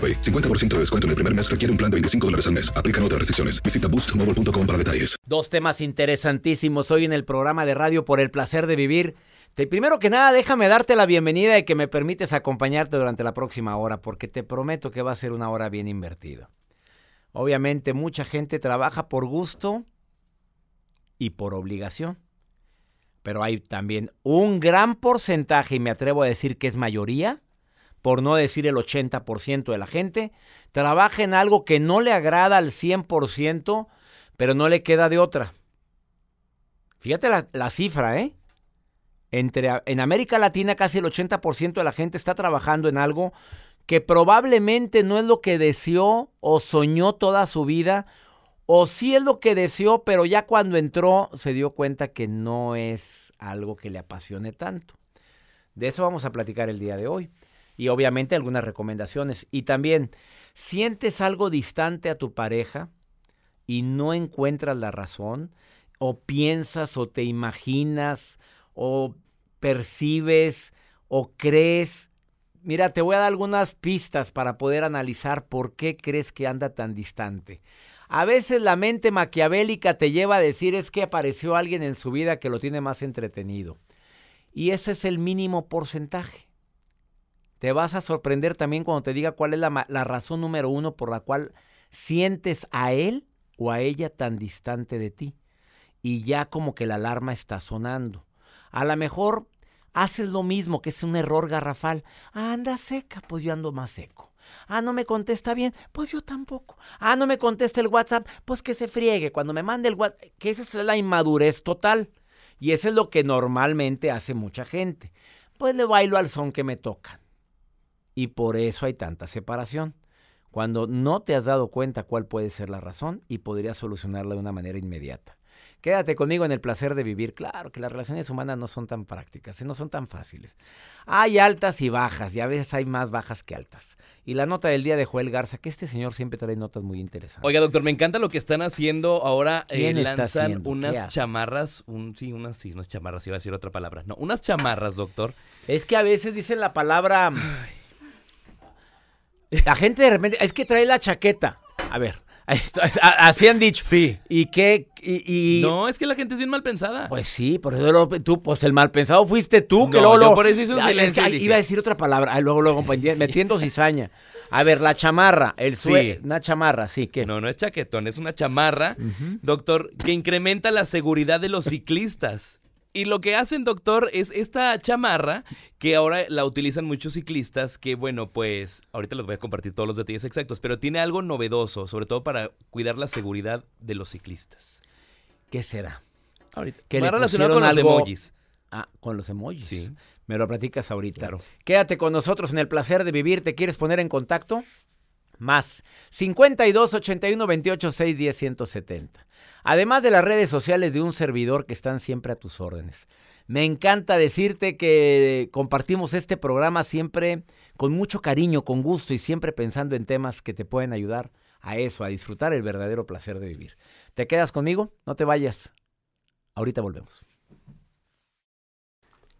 50% de descuento en el primer mes requiere un plan de 25 dólares al mes. Aplican otras restricciones. Visita boostmobile.com para detalles. Dos temas interesantísimos hoy en el programa de radio por el placer de vivir. Primero que nada, déjame darte la bienvenida y que me permites acompañarte durante la próxima hora, porque te prometo que va a ser una hora bien invertida. Obviamente mucha gente trabaja por gusto y por obligación. Pero hay también un gran porcentaje, y me atrevo a decir que es mayoría, por no decir el 80% de la gente, trabaja en algo que no le agrada al 100%, pero no le queda de otra. Fíjate la, cifra, ¿eh? Entre, en América Latina casi el 80% de la gente está trabajando en algo que probablemente no es lo que deseó o soñó toda su vida, o sí es lo que deseó, pero ya cuando entró se dio cuenta que no es algo que le apasione tanto. De eso vamos a platicar el día de hoy y obviamente algunas recomendaciones. Y también, ¿sientes algo distante a tu pareja y no encuentras la razón? ¿O piensas o te imaginas o percibes o crees? Mira, te voy a dar algunas pistas para poder analizar por qué crees que anda tan distante. A veces la mente maquiavélica te lleva a decir es que apareció alguien en su vida que lo tiene más entretenido. Y ese es el mínimo porcentaje. Te vas a sorprender también cuando te diga cuál es la, razón número uno por la cual sientes a él o a ella tan distante de ti. Y ya como que la alarma está sonando. A lo mejor haces lo mismo, que es un error garrafal. Ah, anda seca, pues yo ando más seco. Ah, no me contesta bien, pues yo tampoco. Ah, no me contesta el WhatsApp, pues que se friegue. Cuando me mande el WhatsApp, que esa es la inmadurez total. Y eso es lo que normalmente hace mucha gente. Pues le bailo al son que me tocan. Y por eso hay tanta separación. Cuando no te has dado cuenta cuál puede ser la razón y podrías solucionarla de una manera inmediata. Quédate conmigo en el placer de vivir. Claro que las relaciones humanas no son tan prácticas y no son tan fáciles. Hay altas y bajas y a veces hay más bajas que altas. Y la nota del día de Joel Garza, que este señor siempre trae notas muy interesantes. Oiga, doctor, me encanta lo que están haciendo ahora. Eh, lanzan unas chamarras, un, sí, unas, sí, unas chamarras, iba a decir otra palabra. No, unas chamarras, doctor. Es que a veces dicen la palabra... La gente de repente, es que trae la chaqueta. A ver, así han dicho. Sí. ¿Y qué? Y, No, es que la gente es bien mal pensada. Pues sí, por eso tú, pues el mal pensado fuiste tú, que luego, por eso hizo un silencio Iba a decir otra palabra, luego, luego, metiendo cizaña. A ver, la chamarra, el sue, sí. una chamarra, sí, ¿qué? No, no es chaquetón, es una chamarra, doctor, que incrementa la seguridad de los ciclistas. Y lo que hacen, doctor, es esta chamarra que ahora la utilizan muchos ciclistas, que bueno, pues ahorita les voy a compartir todos los detalles exactos, pero tiene algo novedoso, sobre todo para cuidar la seguridad de los ciclistas. ¿Qué será? Ahorita. Que va relacionado con los emojis. Ah, con los emojis. Sí. Me lo platicas ahorita. Claro. Quédate con nosotros en el placer de vivir. ¿Te quieres poner en contacto? más 52 81 28 6 10 170. Además de las redes sociales de un servidor que están siempre a tus órdenes. Me encanta decirte que compartimos este programa siempre con mucho cariño, con gusto y siempre pensando en temas que te pueden ayudar a eso, a disfrutar el verdadero placer de vivir. ¿Te quedas conmigo? No te vayas. Ahorita volvemos.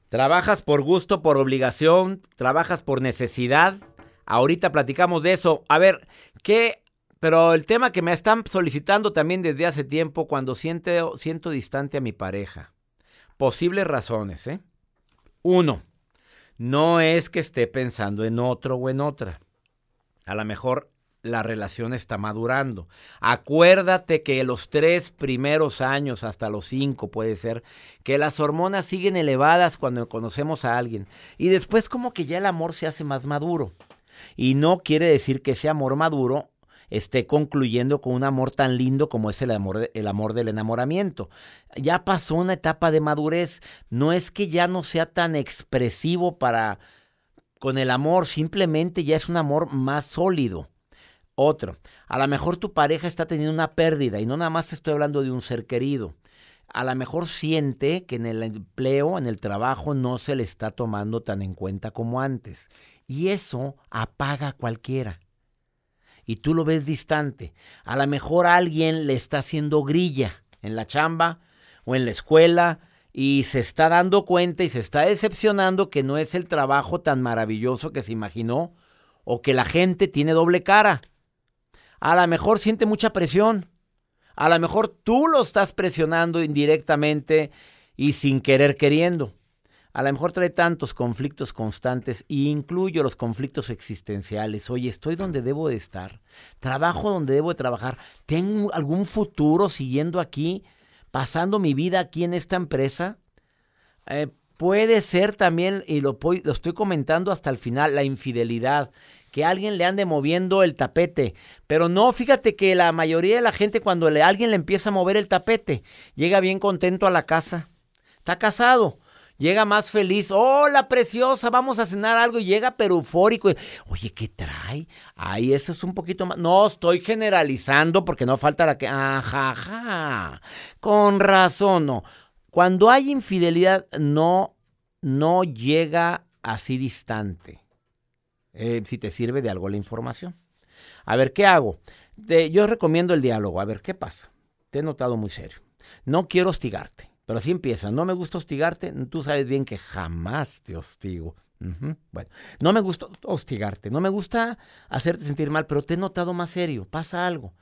¿Trabajas por gusto, por obligación? ¿Trabajas por necesidad? Ahorita platicamos de eso. A ver, ¿qué? Pero el tema que me están solicitando también desde hace tiempo cuando siento, siento distante a mi pareja. Posibles razones, ¿eh? Uno, no es que esté pensando en otro o en otra. A lo mejor la relación está madurando. Acuérdate que los tres primeros años, hasta los cinco puede ser, que las hormonas siguen elevadas cuando conocemos a alguien. Y después como que ya el amor se hace más maduro. Y no quiere decir que ese amor maduro esté concluyendo con un amor tan lindo como es el amor, el amor del enamoramiento. Ya pasó una etapa de madurez. No es que ya no sea tan expresivo para con el amor, simplemente ya es un amor más sólido. Otro, a lo mejor tu pareja está teniendo una pérdida y no nada más estoy hablando de un ser querido. A lo mejor siente que en el empleo, en el trabajo, no se le está tomando tan en cuenta como antes. Y eso apaga a cualquiera. Y tú lo ves distante. A lo mejor alguien le está haciendo grilla en la chamba o en la escuela y se está dando cuenta y se está decepcionando que no es el trabajo tan maravilloso que se imaginó o que la gente tiene doble cara. A lo mejor siente mucha presión. A lo mejor tú lo estás presionando indirectamente y sin querer queriendo. A lo mejor trae tantos conflictos constantes e incluyo los conflictos existenciales. Oye, estoy donde debo de estar. Trabajo donde debo de trabajar. ¿Tengo algún futuro siguiendo aquí? ¿Pasando mi vida aquí en esta empresa? Eh, puede ser también, y lo, estoy comentando hasta el final, la infidelidad que alguien le ande moviendo el tapete. Pero no, fíjate que la mayoría de la gente cuando alguien le empieza a mover el tapete, llega bien contento a la casa. Está casado. Llega más feliz. Hola, preciosa, vamos a cenar algo. Y llega pero eufórico. Oye, ¿qué trae? Ay, eso es un poquito más. No, estoy generalizando porque no falta la que. Ajá. Con razón, no. Cuando hay infidelidad, no, no llega así distante. Eh, si te sirve de algo la información. A ver, ¿qué hago? yo recomiendo el diálogo. A ver, ¿qué pasa? Te he notado muy serio. No quiero hostigarte, pero así empieza. No me gusta hostigarte. Tú sabes bien que jamás te hostigo. Bueno, no me gusta hostigarte, no me gusta hacerte sentir mal, pero te he notado más serio. Pasa algo.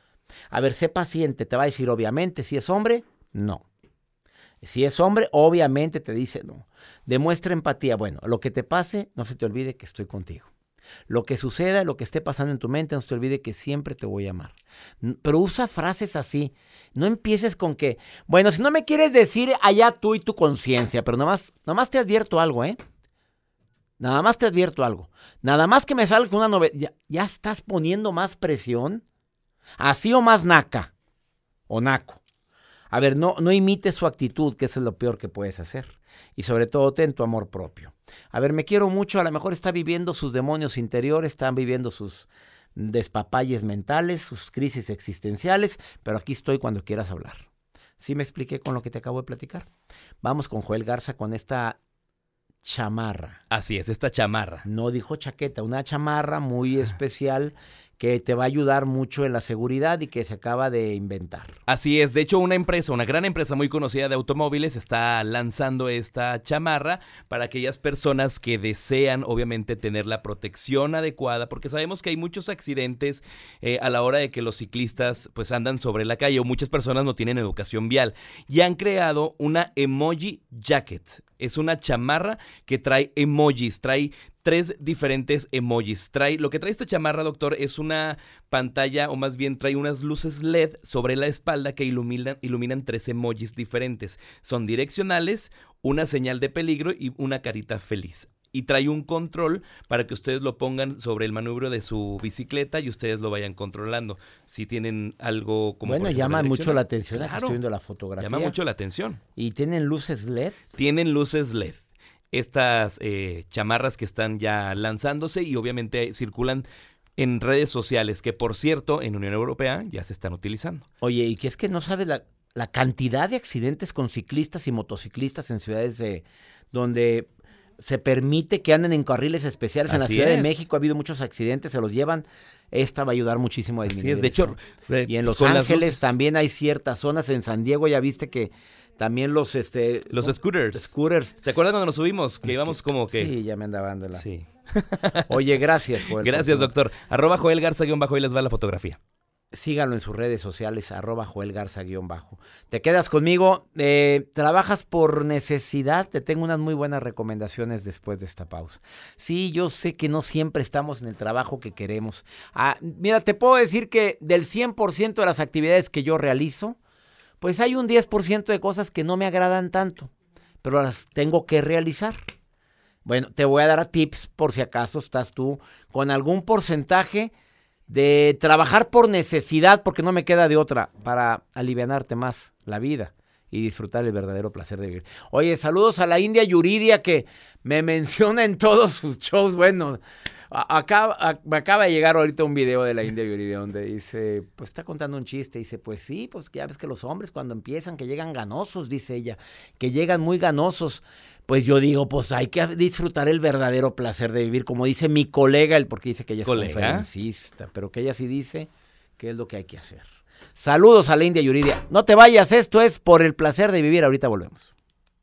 A ver, sé paciente. Te va a decir, obviamente, si es hombre, no. Si es hombre, obviamente te dice no. Demuestra empatía. Bueno, lo que te pase, no se te olvide que estoy contigo. Lo que suceda, lo que esté pasando en tu mente, no se te olvide que siempre te voy a amar. Pero usa frases así. No empieces con que, bueno, si no me quieres decir, allá tú y tu conciencia, pero nada más, nada más te advierto algo, ¿eh? Nada más te advierto algo. Nada más que me salga una novela. Ya, ya, estás poniendo más presión. Así o más naca. O naco. A ver, no, no imites su actitud, que eso es lo peor que puedes hacer. Y sobre todo, ten tu amor propio. A ver, me quiero mucho, a lo mejor está viviendo sus demonios interiores, están viviendo sus despapalles mentales, sus crisis existenciales, pero aquí estoy cuando quieras hablar. ¿Sí me expliqué con lo que te acabo de platicar? Vamos con Joel Garza con esta chamarra. Así es, esta chamarra. No dijo chaqueta, una chamarra muy especial que te va a ayudar mucho en la seguridad y que se acaba de inventar. Así es, de hecho una empresa, una gran empresa muy conocida de automóviles está lanzando esta chamarra para aquellas personas que desean obviamente tener la protección adecuada, porque sabemos que hay muchos accidentes eh, a la hora de que los ciclistas pues andan sobre la calle o muchas personas no tienen educación vial y han creado una emoji jacket. Es una chamarra que trae emojis, trae tres diferentes emojis. Trae, lo que trae esta chamarra, doctor, es una pantalla, o más bien trae unas luces LED sobre la espalda que iluminan, iluminan tres emojis diferentes. Son direccionales, una señal de peligro y una carita feliz y trae un control para que ustedes lo pongan sobre el manubrio de su bicicleta y ustedes lo vayan controlando. Si tienen algo como... Bueno, llama mucho la atención, estoy viendo la fotografía. Llama mucho la atención. ¿Y tienen luces LED? Tienen luces LED estas eh, chamarras que están ya lanzándose y obviamente circulan en redes sociales, que por cierto, en Unión Europea ya se están utilizando. Oye, y que es que no sabes la, la cantidad de accidentes con ciclistas y motociclistas en ciudades de, donde se permite que anden en carriles especiales. en la Así Ciudad de. México ha habido muchos accidentes, se los llevan. Esta va a ayudar muchísimo a Así disminuir es, de hecho, eh, y en Los con las Ángeles también hay ciertas zonas. En San Diego ya viste que también los este Los ¿cómo? scooters. scooters. ¿Se acuerdan cuando nos subimos? Que íbamos como que... Sí, ya me andaba dando la. Sí. Oye, gracias, Joel. Gracias, doctor. Arroba Joel Garza guion bajo y les va la fotografía. Síganlo en sus redes sociales, arroba Joel Garza guion bajo. Te quedas conmigo. eh, trabajas por necesidad. Te tengo unas muy buenas recomendaciones después de esta pausa. Sí, yo sé que no siempre estamos en el trabajo que queremos. Ah, mira, te puedo decir que del 100% de las actividades que yo realizo, pues hay un 10% de cosas que no me agradan tanto, pero las tengo que realizar. Bueno, te voy a dar tips por si acaso estás tú con algún porcentaje de trabajar por necesidad, porque no me queda de otra, para alivianarte más la vida y disfrutar el verdadero placer de vivir. Oye, saludos a la India Yuridia que me menciona en todos sus shows. Bueno, a- acá, a- me acaba de llegar ahorita un video de la India Yuridia donde dice, pues está contando un chiste. Dice, pues sí, pues ya ves que los hombres cuando empiezan, que llegan ganosos, dice ella, que llegan muy ganosos. Pues yo digo, pues hay que disfrutar el verdadero placer de vivir, como dice mi colega, el porque dice que ella es ¿Colega? conferencista, pero que ella sí dice que es lo que hay que hacer. Saludos a la India Yuridia. No te vayas, esto es por el placer de vivir. Ahorita volvemos.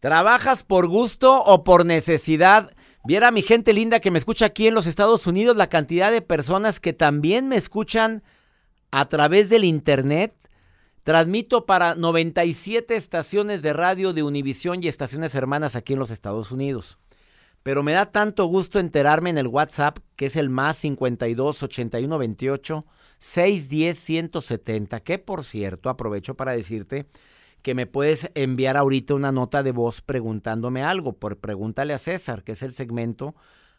¿Trabajas por gusto o por necesidad? Viera mi gente linda que me escucha aquí en los Estados Unidos la cantidad de personas que también me escuchan a través del internet. Transmito para 97 estaciones de radio de Univisión y estaciones hermanas aquí en los Estados Unidos. Pero me da tanto gusto enterarme en el WhatsApp, que es el más 52 81 28 610 170, que por cierto aprovecho para decirte que me puedes enviar ahorita una nota de voz preguntándome algo. Por pregúntale a César, que es el segmento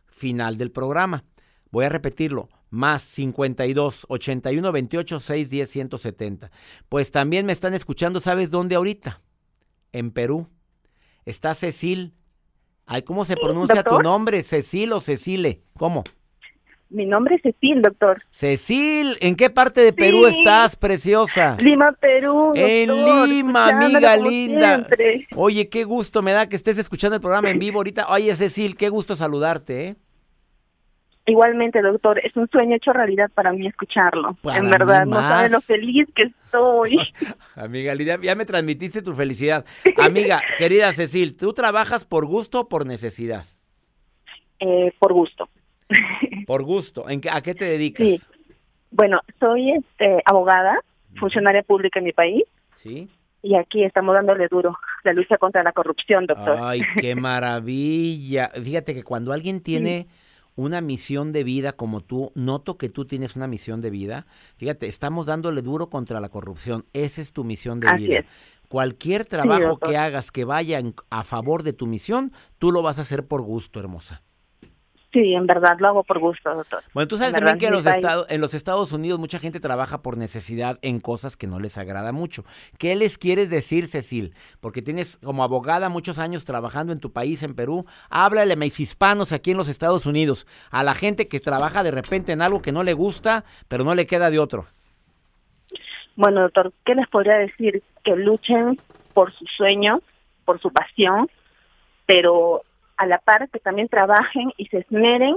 final del programa. Voy a repetirlo. Más 52 81 28 610 170. Pues también me están escuchando, ¿sabes dónde ahorita? En Perú. Está Cecil. Ay, ¿cómo se pronuncia tu nombre? Cecil o Cecile. ¿Cómo? Mi nombre es Cecil, doctor. Cecil, ¿en qué parte de Perú Sí. estás, preciosa? Lima, Perú. En Lima, amiga linda. siempre. Oye, qué gusto me da que estés escuchando el programa en vivo ahorita. Oye, Cecil, qué gusto saludarte, ¿eh? Igualmente, doctor, es un sueño hecho realidad para mí escucharlo. Para en verdad, no sabe lo feliz que estoy. Amiga Lidia, ya me transmitiste tu felicidad. Amiga, querida Cecil, ¿tú trabajas por gusto o por necesidad? Eh, por gusto. Por gusto. ¿En qué, ¿A qué te dedicas? Sí. Bueno, soy este, abogada, funcionaria pública en mi país, ¿Sí? y aquí estamos dándole duro la lucha contra la corrupción, doctor. Ay, qué maravilla. Fíjate que cuando alguien tiene una misión de vida como tú, noto que tú tienes una misión de vida. Fíjate, estamos dándole duro contra la corrupción. Esa es tu misión de Así vida. es. Cualquier trabajo que hagas que vaya a favor de tu misión, tú lo vas a hacer por gusto, hermosa. Sí, en verdad lo hago por gusto, doctor. Bueno, tú sabes En también que en los, estados, en los Estados Unidos mucha gente trabaja por necesidad en cosas que no les agrada mucho. ¿Qué les quieres decir, Cecil? Porque tienes como abogada muchos años trabajando en tu país, en Perú. Háblale a mis hispanos aquí en los Estados Unidos, a la gente que trabaja de repente en algo que no le gusta, pero no le queda de otro. Bueno, doctor, ¿qué les podría decir? Que luchen por sus sueños, por su pasión, pero a la par que también trabajen y se esmeren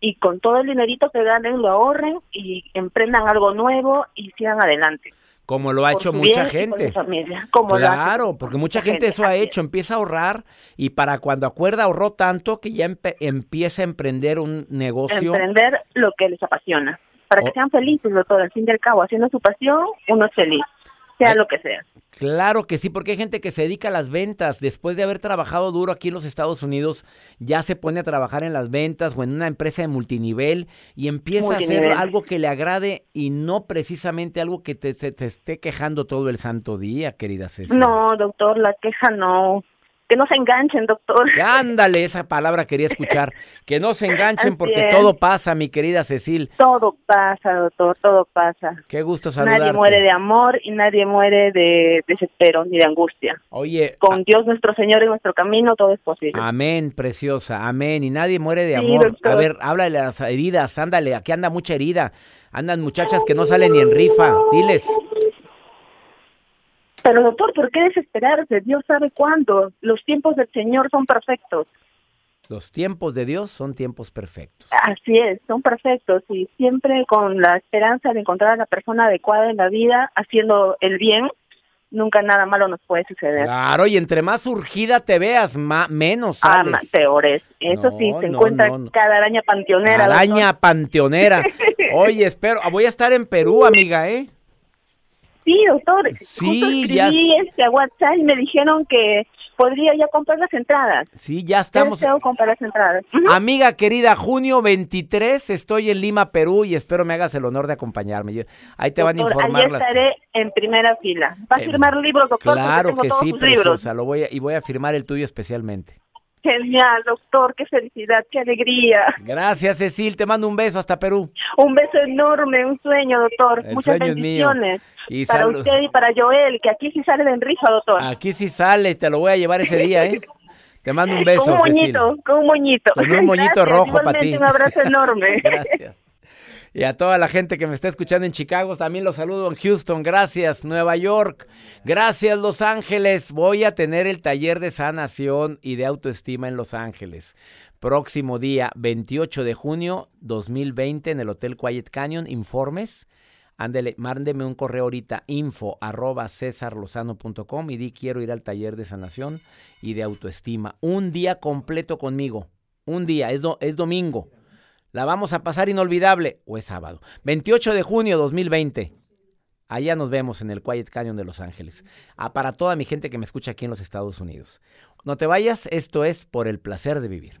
y con todo el dinerito que ganen lo ahorren y emprendan algo nuevo y sigan adelante. Como lo ha Por hecho mucha gente. familia, como claro, porque mucha gente eso ha hecho, empieza a ahorrar y para cuando acuerda ahorró tanto que ya empieza a emprender un negocio. emprender lo que les apasiona, para que sean felices, doctor. Al fin y al cabo, haciendo su pasión, uno es feliz, sea lo que sea. Claro que sí, porque hay gente que se dedica a las ventas. Después de haber trabajado duro aquí en los Estados Unidos, ya se pone a trabajar en las ventas o en una empresa de multinivel y empieza a hacer algo que le agrade y no precisamente algo que te, se te esté quejando todo el santo día, querida Ceci. No, doctor, la queja no. Que no se enganchen, doctor. Ándale, esa palabra quería escuchar. Que no se enganchen porque todo pasa, mi querida Cecil. Todo pasa, doctor, todo pasa. Qué gusto saludarte. Nadie muere de amor y nadie muere de desespero ni de angustia. Oye, Con Dios nuestro Señor en nuestro camino todo es posible. Amén, preciosa, amén. Y nadie muere de Sí, amor. doctor. A ver, háblale a las heridas, ándale, aquí anda mucha herida. Andan muchachas que no salen ni en rifa. Diles. Pero doctor, ¿por qué desesperarse? Dios sabe cuándo. Los tiempos del Señor son perfectos. Los tiempos de Dios son tiempos perfectos. Así es, son perfectos y siempre con la esperanza de encontrar a la persona adecuada en la vida, haciendo el bien, nunca nada malo nos puede suceder. Claro, y entre más urgida te veas, ma- menos Ah, sales. peores. Eso sí, se no, encuentra no, cada araña panteonera. Araña panteonera. Oye, espero, voy a estar en Perú, amiga, ¿eh? Sí, doctor. Sí, Justo ya- este a WhatsApp y me dijeron que podría ya comprar las entradas. Sí, ya estamos. Deseo comprar las entradas. Amiga querida, junio 23 estoy en Lima, Perú y espero me hagas el honor de acompañarme. Yo- ahí te van a informar ahí las... estaré en primera fila. ¿Va a Eh, firmar libros, doctor? Claro que sí, sus libros. preciosa. Lo voy a, y voy a firmar el tuyo especialmente. Genial, doctor. Qué felicidad, qué alegría. Gracias, Cecil. Te mando un beso hasta Perú. Un beso enorme, un sueño, doctor. El Muchas sueño bendiciones. Y para salud. usted y para Joel, que aquí sí sale de rifa, doctor. Aquí sí sale, te lo voy a llevar ese día, ¿eh? Te mando un beso, con un Cecil. moñito, con un moñito. Con un moñito Gracias, rojo para ti. Un abrazo enorme. Gracias. Y a toda la gente que me está escuchando en Chicago, también los saludo en Houston. Gracias, Nueva York. Gracias, Los Ángeles. Voy a tener el taller de sanación y de autoestima en Los Ángeles. Próximo día, 28 de junio 2020, en el Hotel Quiet Canyon. Informes. Ándele, mándeme un correo ahorita, info arroba y di quiero ir al taller de sanación y de autoestima. Un día completo conmigo. Un día, es domingo. La vamos a pasar inolvidable o es sábado. 28 de junio 2020. Allá nos vemos en el Quiet Canyon de Los Ángeles. Ah, para toda mi gente que me escucha aquí en los Estados Unidos. No te vayas, esto es por el placer de vivir.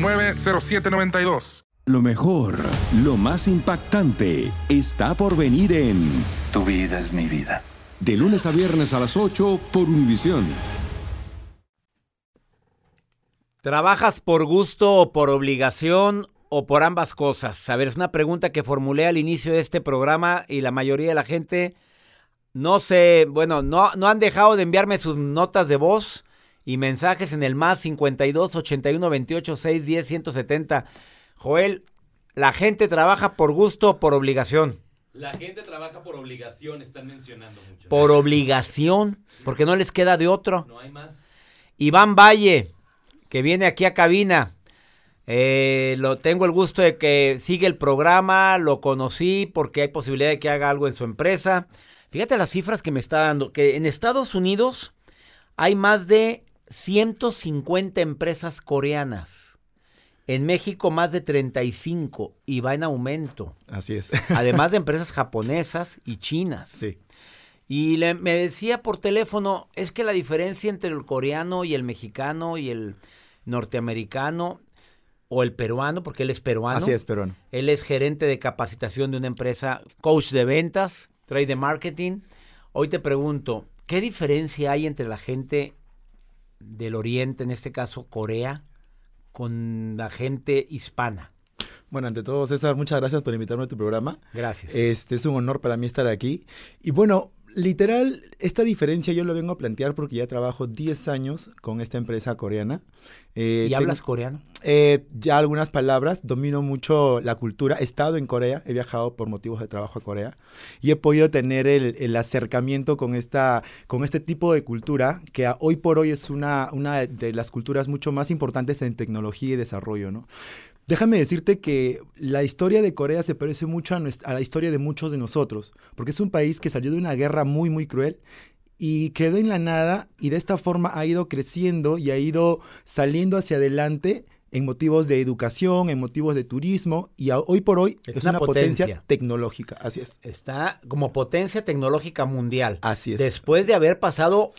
833-699-0792. Lo mejor, lo más impactante, está por venir en Tu vida es mi vida. De lunes a viernes a las 8 por Univisión. ¿Trabajas por gusto o por obligación o por ambas cosas? A ver, es una pregunta que formulé al inicio de este programa y la mayoría de la gente no sé, bueno, no, no han dejado de enviarme sus notas de voz y mensajes en el más 52 81 28 6 10 170. Joel, la gente trabaja por gusto o por obligación. La gente trabaja por obligación, están mencionando mucho. Por obligación, porque no les queda de otro. No hay más. Iván Valle, que viene aquí a cabina. Eh, lo tengo el gusto de que sigue el programa, lo conocí porque hay posibilidad de que haga algo en su empresa. Fíjate las cifras que me está dando, que en Estados Unidos hay más de 150 empresas coreanas. En México más de 35 y va en aumento. Así es. Además de empresas japonesas y chinas. Sí. Y le, me decía por teléfono, es que la diferencia entre el coreano y el mexicano y el norteamericano o el peruano, porque él es peruano. Así es, peruano. Él es gerente de capacitación de una empresa, coach de ventas, trade de marketing. Hoy te pregunto, ¿qué diferencia hay entre la gente del oriente, en este caso Corea, con la gente hispana? Bueno, ante todo, César, muchas gracias por invitarme a tu programa. Gracias. Este es un honor para mí estar aquí. Y bueno, literal, esta diferencia yo lo vengo a plantear porque ya trabajo 10 años con esta empresa coreana. Eh, ¿Y hablas coreano? Eh, ya algunas palabras, domino mucho la cultura. He estado en Corea, he viajado por motivos de trabajo a Corea y he podido tener el, el acercamiento con, esta, con este tipo de cultura que a, hoy por hoy es una, una de las culturas mucho más importantes en tecnología y desarrollo, ¿no? Déjame decirte que la historia de Corea se parece mucho a, nuestra, a, la historia de muchos de nosotros, porque es un país que salió de una guerra muy, muy cruel y quedó en la nada y de esta forma ha ido creciendo y ha ido saliendo hacia adelante en motivos de educación, en motivos de turismo y a, hoy por hoy es, es una, potencia. potencia. tecnológica, así es. Está como potencia tecnológica mundial. Así es. Después de haber pasado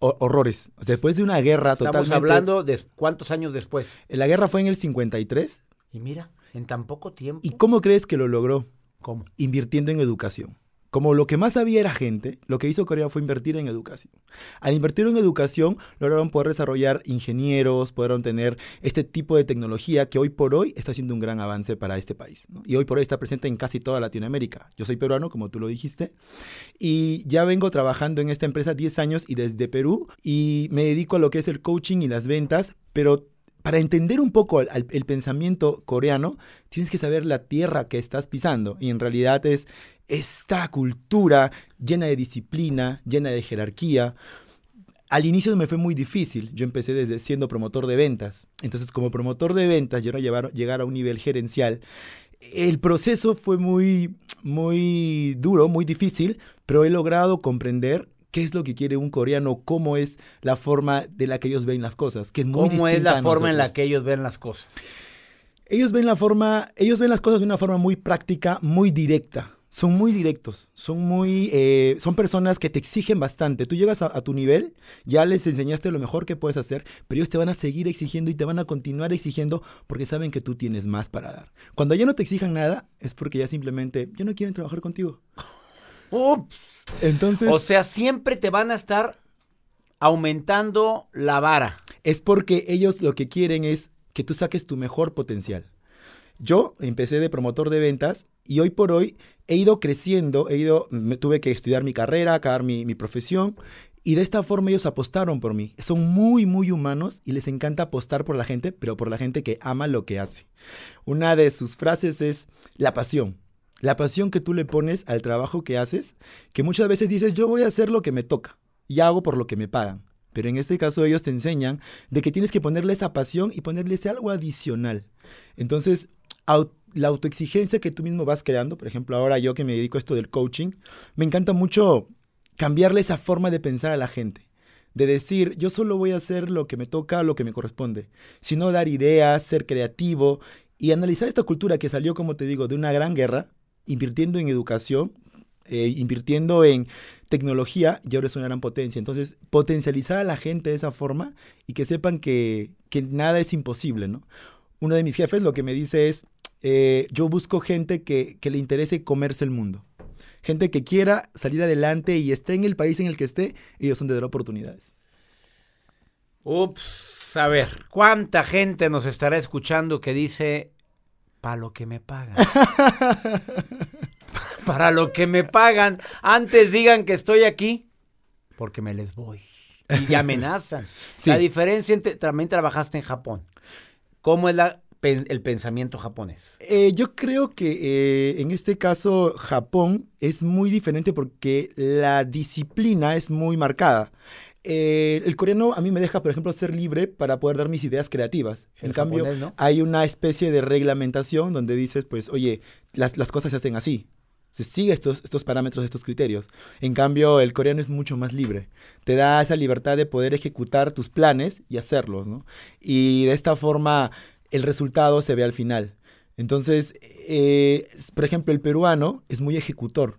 horrores. Después de una guerra Estamos totalmente... hablando de cuántos años después. La guerra fue en el 53. Y mira, en tan poco tiempo. ¿Y cómo crees que lo logró? ¿Cómo? Invirtiendo en educación. Como lo que más había era gente, lo que hizo Corea fue invertir en educación. Al invertir en educación, lograron poder desarrollar ingenieros, pudieron tener este tipo de tecnología que hoy por hoy está haciendo un gran avance para este país. ¿no? Y hoy por hoy está presente en casi toda Latinoamérica. Yo soy peruano, como tú lo dijiste, y ya vengo trabajando en esta empresa 10 años y desde Perú, y me dedico a lo que es el coaching y las ventas, pero para entender un poco el, pensamiento coreano, tienes que saber la tierra que estás pisando. Y en realidad es esta cultura llena de disciplina, llena de jerarquía. Al inicio me fue muy difícil. Yo empecé desde siendo promotor de ventas. Entonces, como promotor de ventas, yo llevar, llegar a un nivel gerencial. El proceso fue muy, muy duro, muy difícil, pero he logrado comprender qué es lo que quiere un coreano, cómo es la forma de la que ellos ven las cosas, que es muy ¿Cómo es la forma en la que ellos ven las cosas? Ellos ven la forma, ellos ven las cosas de una forma muy práctica, muy directa. Son muy directos, son muy, eh, son personas que te exigen bastante. Tú llegas a, a, tu nivel, ya les enseñaste lo mejor que puedes hacer, pero ellos te van a seguir exigiendo y te van a continuar exigiendo porque saben que tú tienes más para dar. Cuando ya no te exijan nada, es porque ya simplemente ya no quieren trabajar contigo. Ups. Entonces. O sea, siempre te van a estar aumentando la vara. Es porque ellos lo que quieren es que tú saques tu mejor potencial. Yo empecé de promotor de ventas y hoy por hoy he ido creciendo, he ido, me tuve que estudiar mi carrera, acabar mi, mi profesión y de esta forma ellos apostaron por mí. Son muy, muy humanos y les encanta apostar por la gente, pero por la gente que ama lo que hace. Una de sus frases es la pasión. La pasión que tú le pones al trabajo que haces, que muchas veces dices, yo voy a hacer lo que me toca y hago por lo que me pagan. Pero en este caso ellos te enseñan de que tienes que ponerle esa pasión y ponerle ese algo adicional. Entonces, la autoexigencia que tú mismo vas creando, por ejemplo, ahora yo que me dedico a esto del coaching, me encanta mucho cambiarle esa forma de pensar a la gente. De decir, yo solo voy a hacer lo que me toca, lo que me corresponde, sino dar ideas, ser creativo y analizar esta cultura que salió, como te digo, de una gran guerra, invirtiendo en educación, eh, invirtiendo en tecnología y ahora es una gran potencia. Entonces, potencializar a la gente de esa forma y que sepan que, que nada es imposible, ¿no? Uno de mis jefes lo que me dice es, eh, yo busco gente que, que le interese comerse el mundo. Gente que quiera salir adelante y esté en el país en el que esté, ellos son de dar oportunidades. Ups, a ver, ¿cuánta gente nos estará escuchando que dice, para lo que me pagan? para lo que me pagan, antes digan que estoy aquí, porque me les voy. Y amenazan. Sí. La diferencia entre, también trabajaste en Japón. ¿Cómo es la, el pensamiento japonés? Eh, yo creo que eh, en este caso Japón es muy diferente porque la disciplina es muy marcada. Eh, el coreano a mí me deja, por ejemplo, ser libre para poder dar mis ideas creativas. El en cambio, hay una especie de reglamentación donde dices, pues, oye, las, las cosas se hacen así. Se sigue estos, estos parámetros, estos criterios. En cambio, el coreano es mucho más libre. Te da esa libertad de poder ejecutar tus planes y hacerlos, ¿no? Y de esta forma, el resultado se ve al final. Entonces, eh, por ejemplo, el peruano es muy ejecutor.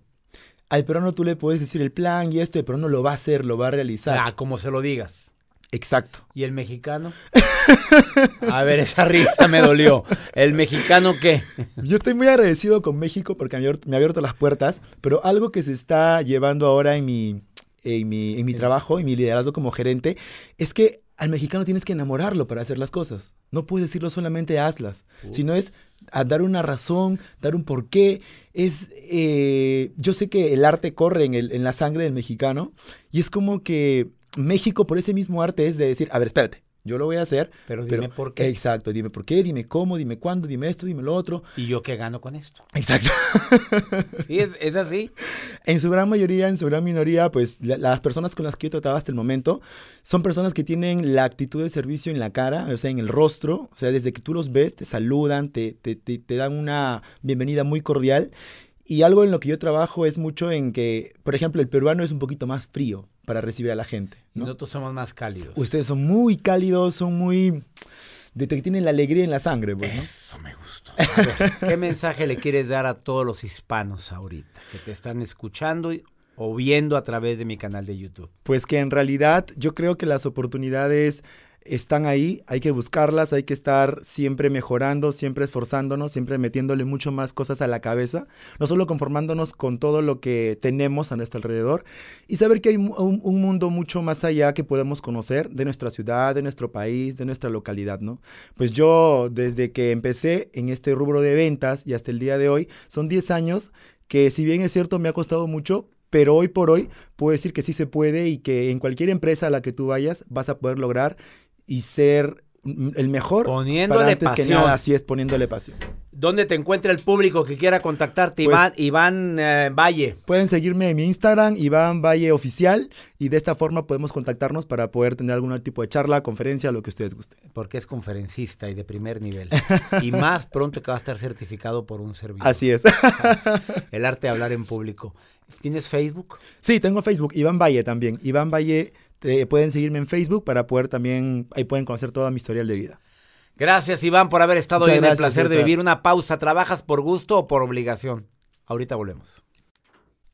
Al peruano tú le puedes decir el plan y este, pero no lo va a hacer, lo va a realizar. Ah, como se lo digas. Exacto. ¿Y el mexicano? A ver, esa risa me dolió. ¿El mexicano qué? Yo estoy muy agradecido con México porque me ha, abierto las puertas, pero algo que se está llevando ahora en mi, en mi, en mi trabajo, en mi liderazgo como gerente, es que al mexicano tienes que enamorarlo para hacer las cosas. No puedes decirlo solamente hazlas, sino es a dar una razón, dar un porqué. Es, eh, yo sé que el arte corre en, el- en la sangre del mexicano y es como que México por ese mismo arte es de decir, a ver, espérate, yo lo voy a hacer. Pero dime por qué. Exacto, dime por qué, dime cómo, dime cuándo, dime esto, dime lo otro. ¿Y yo qué gano con esto? Exacto. Sí, es, es así. En su gran mayoría, en su gran minoría, pues la- las personas con las que yo trataba hasta el momento son personas que tienen la actitud de servicio en la cara, o sea, en el rostro. O sea, desde que tú los ves, te saludan, te, te, te- te dan una bienvenida muy cordial. Y algo en lo que yo trabajo es mucho en que, por ejemplo, el peruano es un poquito más frío para recibir a la gente. Y ¿no? nosotros somos más cálidos. Ustedes son muy cálidos, son muy... De que tienen la alegría en la sangre, pues, ¿no? Eso me gustó. A ver, ¿Qué mensaje le quieres dar a todos los hispanos ahorita que te están escuchando y- o viendo a través de mi canal de YouTube? Pues que en realidad yo creo que las oportunidades están ahí, hay que buscarlas, hay que estar siempre mejorando, siempre esforzándonos, siempre metiéndole mucho más cosas a la cabeza, no solo conformándonos con todo lo que tenemos a nuestro alrededor y saber que hay un mundo mucho más allá que podemos conocer de nuestra ciudad, de nuestro país, de nuestra localidad, ¿no? Pues yo desde que empecé en este rubro de ventas y hasta el día de hoy, son 10 años que si bien es cierto me ha costado mucho, pero hoy por hoy puedo decir que sí se puede y que en cualquier empresa a la que tú vayas vas a poder lograr y ser el mejor Poniéndole para antes pasión. que nada, así es poniéndole pasión. ¿Dónde te encuentra el público que quiera contactarte? Pues- Iván, Iván eh, Valle. Pueden seguirme en mi Instagram, Iván Valle Oficial, y de esta forma podemos contactarnos para poder tener algún tipo de charla, conferencia, lo que ustedes gusten. Porque es conferencista y de primer nivel. y más pronto que va a estar certificado por un servidor. Así es. El arte de hablar en público. ¿Tienes Facebook? Sí, tengo Facebook, Iván Valle también. Iván Valle, te- pueden seguirme en Facebook para poder también, ahí pueden conocer toda mi historial de vida. Gracias, Iván, por haber estado Muchas hoy en el placer de vivir una pausa. ¿Trabajas por gusto o por obligación? Ahorita volvemos.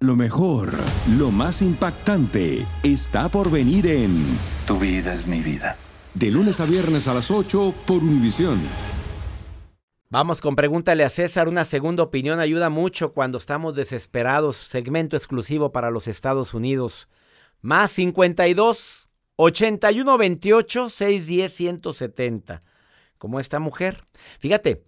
Lo mejor, lo más impactante, está por venir en Tu vida es mi vida. De lunes a viernes a las 8 por Univisión. Vamos con Pregúntale a César. Una segunda opinión ayuda mucho cuando estamos desesperados. Segmento exclusivo para los Estados Unidos. Más 52 81 28 610 170. Como esta mujer. Fíjate,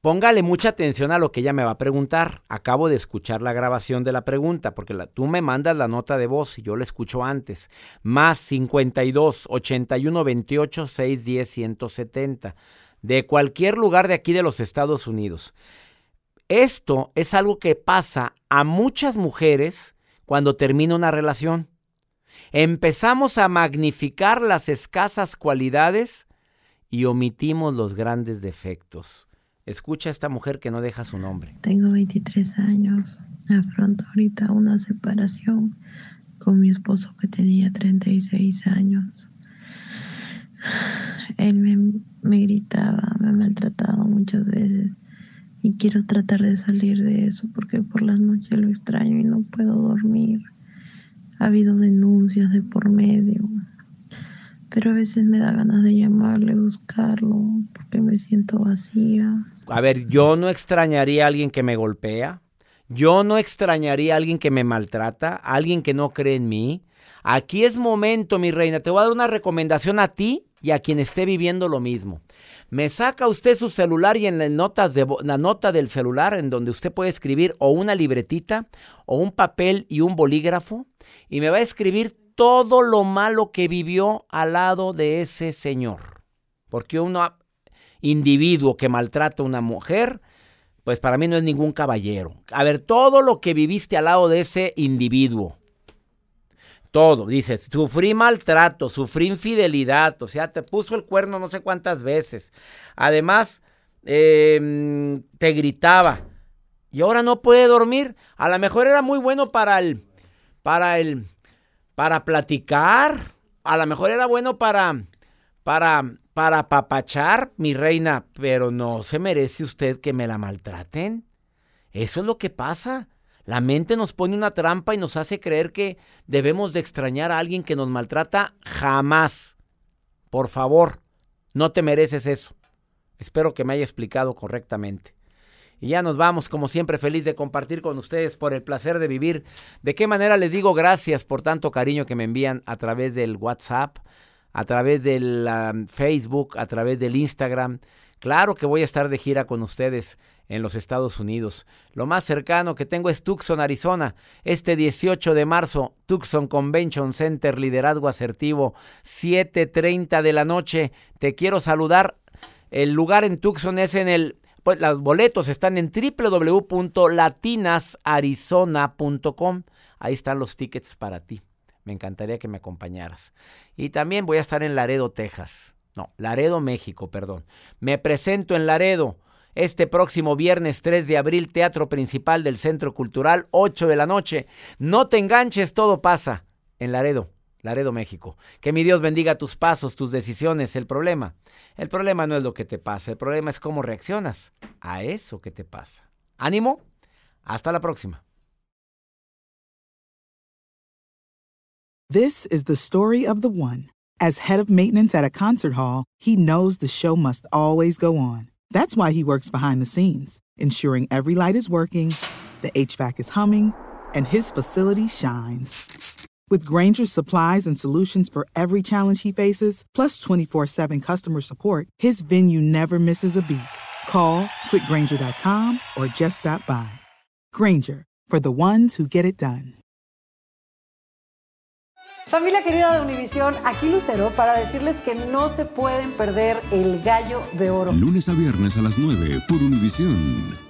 póngale mucha atención a lo que ella me va a preguntar. Acabo de escuchar la grabación de la pregunta, porque tú me mandas la nota de voz y yo la escucho antes. Más 52 81 28 610 170. De cualquier lugar de aquí de los Estados Unidos. Esto es algo que pasa a muchas mujeres cuando termina una relación. Empezamos a magnificar las escasas cualidades y omitimos los grandes defectos. Escucha a esta mujer que no deja su nombre. Tengo 23 años. Afronto ahorita una separación con mi esposo que tenía 36 años. Él me, me gritaba, me ha maltratado muchas veces y quiero tratar de salir de eso porque por las noches lo extraño y no puedo dormir. Ha habido denuncias de por medio, pero a veces me da ganas de llamarle, buscarlo, porque me siento vacía. A ver, yo no extrañaría a alguien que me golpea. Yo no extrañaría a alguien que me maltrata, a alguien que no cree en mí. Aquí es momento, mi reina. Te voy a dar una recomendación a ti y a quien esté viviendo lo mismo. Me saca usted su celular y en las notas de la nota del celular en donde usted puede escribir o una libretita o un papel y un bolígrafo y me va a escribir todo lo malo que vivió al lado de ese señor. Porque un individuo que maltrata a una mujer, pues para mí no es ningún caballero. A ver, todo lo que viviste al lado de ese individuo. Todo, dices, sufrí maltrato, sufrí infidelidad, o sea, te puso el cuerno no sé cuántas veces. Además, em, te gritaba y ahora no puede dormir. A lo mejor era muy bueno para el, para el, para platicar. A lo mejor era bueno para, para, para papachar, mi reina, pero no se merece usted que me la maltraten. Eso es lo que pasa. La mente nos pone una trampa y nos hace creer que debemos de extrañar a alguien que nos maltrata jamás. Por favor, no te mereces eso. Espero que me haya explicado correctamente. Y ya nos vamos, como siempre, feliz de compartir con ustedes por el placer de vivir. ¿De qué manera les digo gracias por tanto cariño que me envían a través del WhatsApp, a través del Facebook, a través del Instagram? Claro que voy a estar de gira con ustedes en los Estados Unidos. Lo más cercano que tengo es Tucson, Arizona. Este 18 de marzo, Tucson Convention Center, liderazgo asertivo, 7.30 de la noche. Te quiero saludar. El lugar en Tucson es en el... Pues los boletos están en www.latinasarizona.com. Ahí están los tickets para ti. Me encantaría que me acompañaras. Y también voy a estar en Laredo, Texas. No, Laredo, México, perdón. Me presento en Laredo este próximo viernes 3 de abril, Teatro Principal del Centro Cultural, 8 de la noche. No te enganches, todo pasa en Laredo, Laredo, México. Que mi Dios bendiga tus pasos, tus decisiones. El problema, el problema no es lo que te pasa, el problema es cómo reaccionas a eso que te pasa. Ánimo, hasta la próxima. This is the story of the one. As head of maintenance at a concert hall, he knows the show must always go on. That's why he works behind the scenes, ensuring every light is working, the HVAC is humming, and his facility shines. With Granger's supplies and solutions for every challenge he faces, plus 24 7 customer support, his venue never misses a beat. Call quickgranger.com or just stop by. Granger, for the ones who get it done. Familia querida de Univisión, aquí Lucero para decirles que no se pueden perder el gallo de oro. Lunes a viernes a las 9 por Univisión.